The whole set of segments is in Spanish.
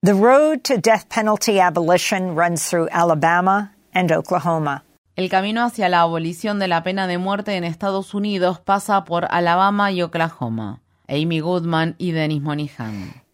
The road to death penalty abolition runs through Alabama and Oklahoma. El camino hacia la abolición de la pena de muerte en Estados Unidos pasa por Alabama y Oklahoma. Amy Goodman y Dennis Monihan.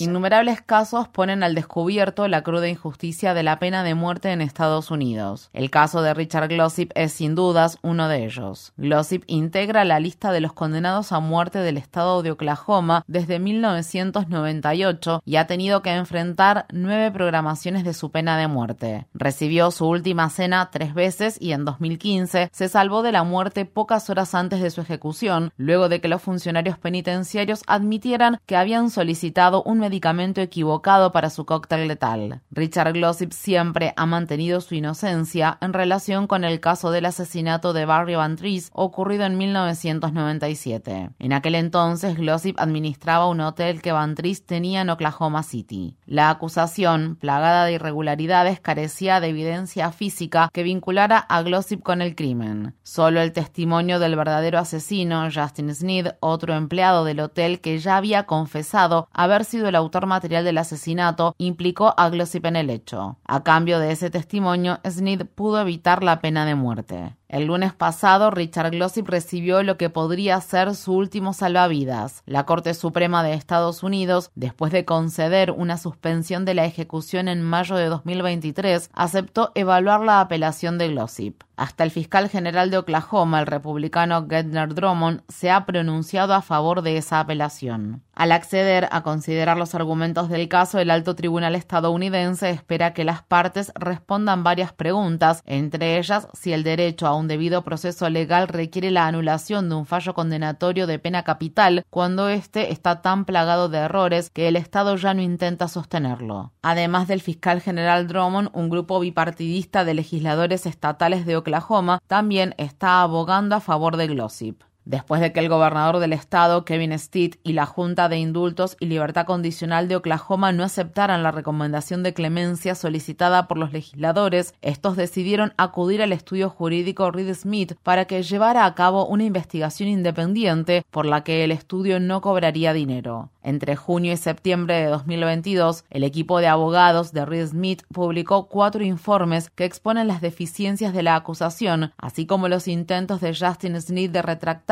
Innumerables casos ponen al descubierto la cruda injusticia de la pena de muerte en Estados Unidos. El caso de Richard Glossip es sin dudas uno de ellos. Glossip integra la lista de los condenados a muerte del estado de Oklahoma desde 1998 y ha tenido que enfrentar nueve programaciones de su pena de muerte. Recibió su última cena tres veces y en 2015 se salvó de la muerte pocas horas antes de su ejecución, luego de que los funcionarios penitenciarios admitieran que habían solicitado un medicamento equivocado para su cóctel letal. Richard Glossip siempre ha mantenido su inocencia en relación con el caso del asesinato de Barry Van ocurrido en 1997. En aquel entonces, Glossip administraba un hotel que Van tenía en Oklahoma City. La acusación, plagada de irregularidades, carecía de evidencia física que vinculara a Glossip con el crimen. Solo el testimonio del verdadero asesino, Justin Sneed, otro empleado del hotel que ya había confesado haber sido el autor material del asesinato, implicó a Glossip en el hecho. A cambio de ese testimonio, Sneed pudo evitar la pena de muerte. El lunes pasado, Richard Glossip recibió lo que podría ser su último salvavidas. La Corte Suprema de Estados Unidos, después de conceder una suspensión de la ejecución en mayo de 2023, aceptó evaluar la apelación de Glossip. Hasta el fiscal general de Oklahoma, el republicano Gedner Drummond, se ha pronunciado a favor de esa apelación. Al acceder a considerar los argumentos del caso, el alto tribunal estadounidense espera que las partes respondan varias preguntas, entre ellas si el derecho a un debido proceso legal requiere la anulación de un fallo condenatorio de pena capital cuando éste está tan plagado de errores que el Estado ya no intenta sostenerlo. Además del fiscal general Drummond, un grupo bipartidista de legisladores estatales de Oklahoma también está abogando a favor de Glossip. Después de que el gobernador del estado, Kevin Stitt, y la Junta de Indultos y Libertad Condicional de Oklahoma no aceptaran la recomendación de clemencia solicitada por los legisladores, estos decidieron acudir al estudio jurídico Reed Smith para que llevara a cabo una investigación independiente por la que el estudio no cobraría dinero. Entre junio y septiembre de 2022, el equipo de abogados de Reed Smith publicó cuatro informes que exponen las deficiencias de la acusación, así como los intentos de Justin Smith de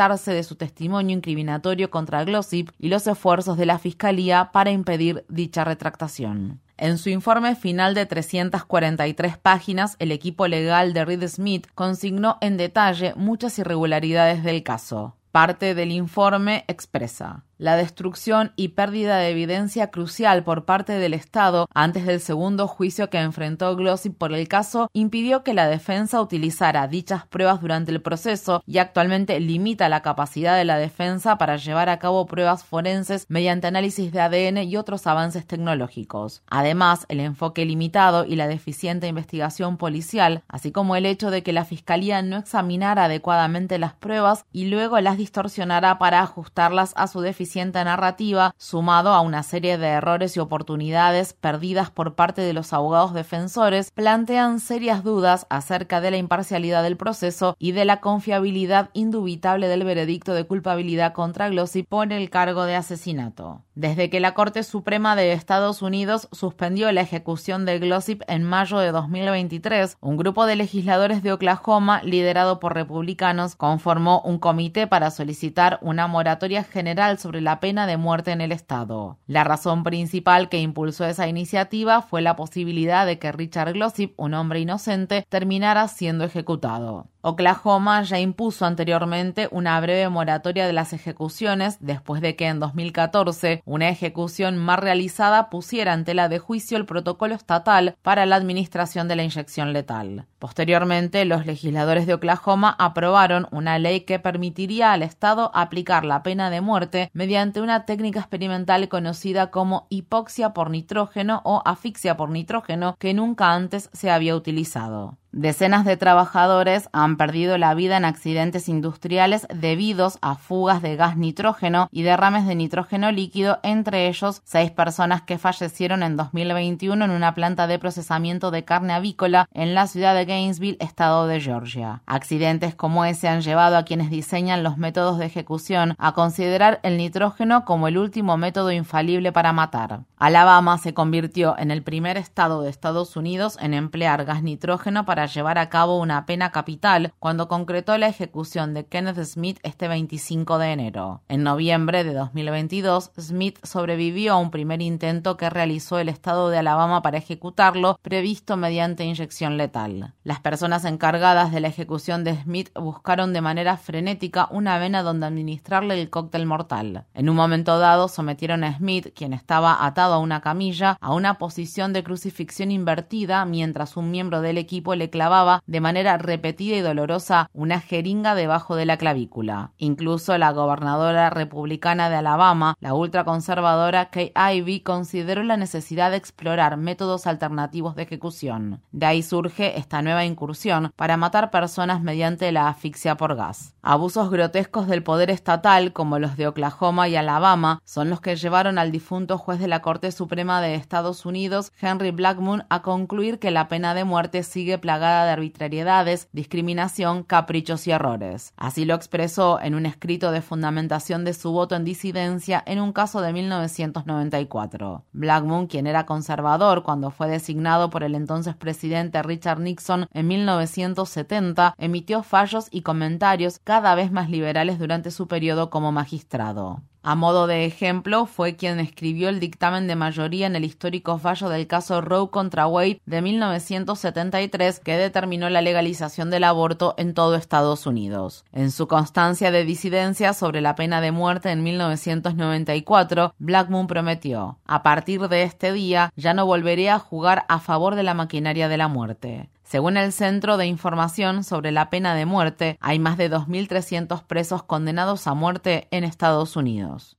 de su testimonio incriminatorio contra Glossip y los esfuerzos de la Fiscalía para impedir dicha retractación. En su informe final de 343 páginas, el equipo legal de Reed Smith consignó en detalle muchas irregularidades del caso. Parte del informe expresa la destrucción y pérdida de evidencia crucial por parte del Estado antes del segundo juicio que enfrentó Glossip por el caso impidió que la defensa utilizara dichas pruebas durante el proceso y actualmente limita la capacidad de la defensa para llevar a cabo pruebas forenses mediante análisis de ADN y otros avances tecnológicos. Además, el enfoque limitado y la deficiente investigación policial, así como el hecho de que la Fiscalía no examinara adecuadamente las pruebas y luego las distorsionara para ajustarlas a su deficiencia narrativa, sumado a una serie de errores y oportunidades perdidas por parte de los abogados defensores, plantean serias dudas acerca de la imparcialidad del proceso y de la confiabilidad indubitable del veredicto de culpabilidad contra Glossy por el cargo de asesinato. Desde que la Corte Suprema de Estados Unidos suspendió la ejecución de Glossip en mayo de 2023, un grupo de legisladores de Oklahoma, liderado por republicanos, conformó un comité para solicitar una moratoria general sobre la pena de muerte en el Estado. La razón principal que impulsó esa iniciativa fue la posibilidad de que Richard Glossip, un hombre inocente, terminara siendo ejecutado. Oklahoma ya impuso anteriormente una breve moratoria de las ejecuciones después de que en 2014 una ejecución más realizada pusiera en tela de juicio el protocolo estatal para la administración de la inyección letal. Posteriormente, los legisladores de Oklahoma aprobaron una ley que permitiría al Estado aplicar la pena de muerte una técnica experimental conocida como hipoxia por nitrógeno o asfixia por nitrógeno que nunca antes se había utilizado. Decenas de trabajadores han perdido la vida en accidentes industriales debidos a fugas de gas nitrógeno y derrames de nitrógeno líquido, entre ellos seis personas que fallecieron en 2021 en una planta de procesamiento de carne avícola en la ciudad de Gainesville, estado de Georgia. Accidentes como ese han llevado a quienes diseñan los métodos de ejecución a considerar el nitrógeno como el último método infalible para matar. Alabama se convirtió en el primer estado de Estados Unidos en emplear gas nitrógeno para llevar a cabo una pena capital cuando concretó la ejecución de Kenneth Smith este 25 de enero. En noviembre de 2022, Smith sobrevivió a un primer intento que realizó el estado de Alabama para ejecutarlo, previsto mediante inyección letal. Las personas encargadas de la ejecución de Smith buscaron de manera frenética una vena donde administrarle el cóctel mortal. En un momento dado, sometieron a Smith, quien estaba atado a una camilla, a una posición de crucifixión invertida mientras un miembro del equipo le clavaba de manera repetida y dolorosa una jeringa debajo de la clavícula. Incluso la gobernadora republicana de Alabama, la ultraconservadora Kay Ivey, consideró la necesidad de explorar métodos alternativos de ejecución. De ahí surge esta nueva incursión para matar personas mediante la asfixia por gas. Abusos grotescos del poder estatal, como los de Oklahoma y Alabama, son los que llevaron al difunto juez de la Suprema de Estados Unidos, Henry Blackmun, a concluir que la pena de muerte sigue plagada de arbitrariedades, discriminación, caprichos y errores. Así lo expresó en un escrito de fundamentación de su voto en disidencia en un caso de 1994. Blackmun, quien era conservador cuando fue designado por el entonces presidente Richard Nixon en 1970, emitió fallos y comentarios cada vez más liberales durante su periodo como magistrado. A modo de ejemplo, fue quien escribió el dictamen de mayoría en el histórico fallo del caso Roe contra Wade de 1973 que determinó la legalización del aborto en todo Estados Unidos. En su constancia de disidencia sobre la pena de muerte en 1994, Blackmun prometió, a partir de este día ya no volveré a jugar a favor de la maquinaria de la muerte. Según el Centro de Información sobre la Pena de Muerte, hay más de 2.300 presos condenados a muerte en Estados Unidos.